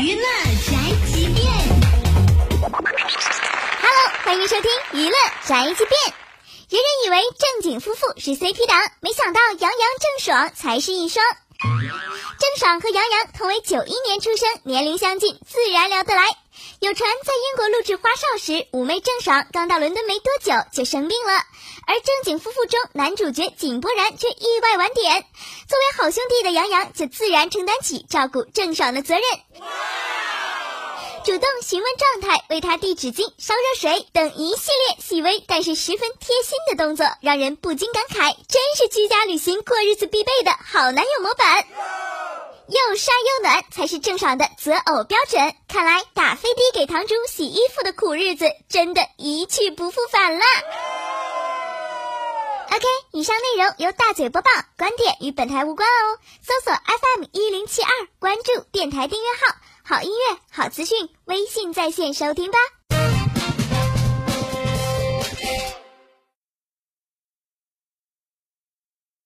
娱乐宅急便，Hello，欢迎收听娱乐宅急便。人人以为正经夫妇是 CP 党，没想到杨洋郑爽才是一双。郑爽和杨洋同为九一年出生，年龄相近，自然聊得来。有传在英国录制《花少》时，妩媚郑爽刚到伦敦没多久就生病了，而正经夫妇中男主角井柏然却意外晚点。作为好兄弟的杨洋就自然承担起照顾郑爽的责任，主动询问状态，为他递纸巾、烧热水等一系列细微但是十分贴心的动作，让人不禁感慨，真是居家旅行过日子必备的好男友模板。又帅又暖才是郑爽的择偶标准。看来打飞的给堂主洗衣服的苦日子真的一去不复返了。OK，以上内容由大嘴播报，观点与本台无关哦。搜索 FM 一零七二，关注电台订阅号，好音乐、好资讯，微信在线收听吧。